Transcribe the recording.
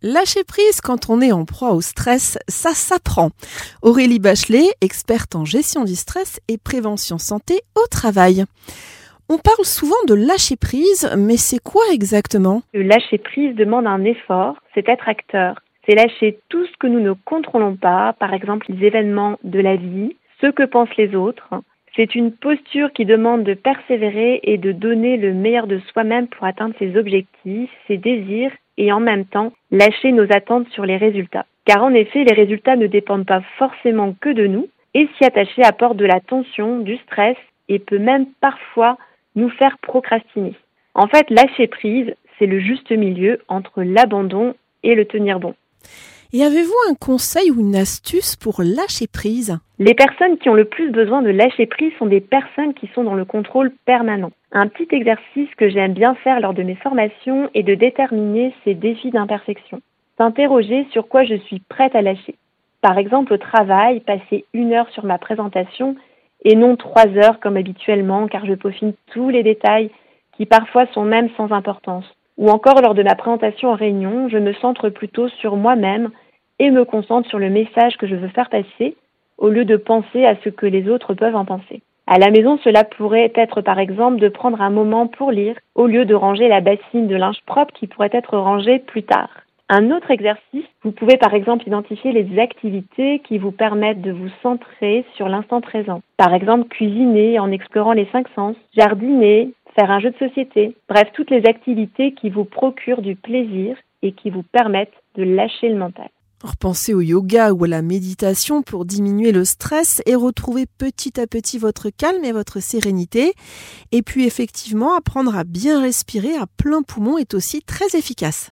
Lâcher prise quand on est en proie au stress, ça s'apprend. Aurélie Bachelet, experte en gestion du stress et prévention santé au travail. On parle souvent de lâcher prise, mais c'est quoi exactement? Le lâcher prise demande un effort, c'est être acteur. C'est lâcher tout ce que nous ne contrôlons pas, par exemple les événements de la vie, ce que pensent les autres. C'est une posture qui demande de persévérer et de donner le meilleur de soi-même pour atteindre ses objectifs, ses désirs et en même temps lâcher nos attentes sur les résultats. Car en effet, les résultats ne dépendent pas forcément que de nous et s'y attacher apporte de la tension, du stress et peut même parfois nous faire procrastiner. En fait, lâcher prise, c'est le juste milieu entre l'abandon et le tenir bon. Et avez-vous un conseil ou une astuce pour lâcher prise? Les personnes qui ont le plus besoin de lâcher prise sont des personnes qui sont dans le contrôle permanent. Un petit exercice que j'aime bien faire lors de mes formations est de déterminer ces défis d'imperfection. S'interroger sur quoi je suis prête à lâcher. Par exemple, au travail, passer une heure sur ma présentation et non trois heures comme habituellement car je peaufine tous les détails qui parfois sont même sans importance. Ou encore lors de ma présentation en réunion, je me centre plutôt sur moi-même et me concentre sur le message que je veux faire passer au lieu de penser à ce que les autres peuvent en penser. À la maison, cela pourrait être par exemple de prendre un moment pour lire au lieu de ranger la bassine de linge propre qui pourrait être rangée plus tard. Un autre exercice, vous pouvez par exemple identifier les activités qui vous permettent de vous centrer sur l'instant présent. Par exemple, cuisiner en explorant les cinq sens, jardiner, faire un jeu de société. Bref, toutes les activités qui vous procurent du plaisir et qui vous permettent de lâcher le mental. Repensez au yoga ou à la méditation pour diminuer le stress et retrouver petit à petit votre calme et votre sérénité. Et puis effectivement, apprendre à bien respirer à plein poumon est aussi très efficace.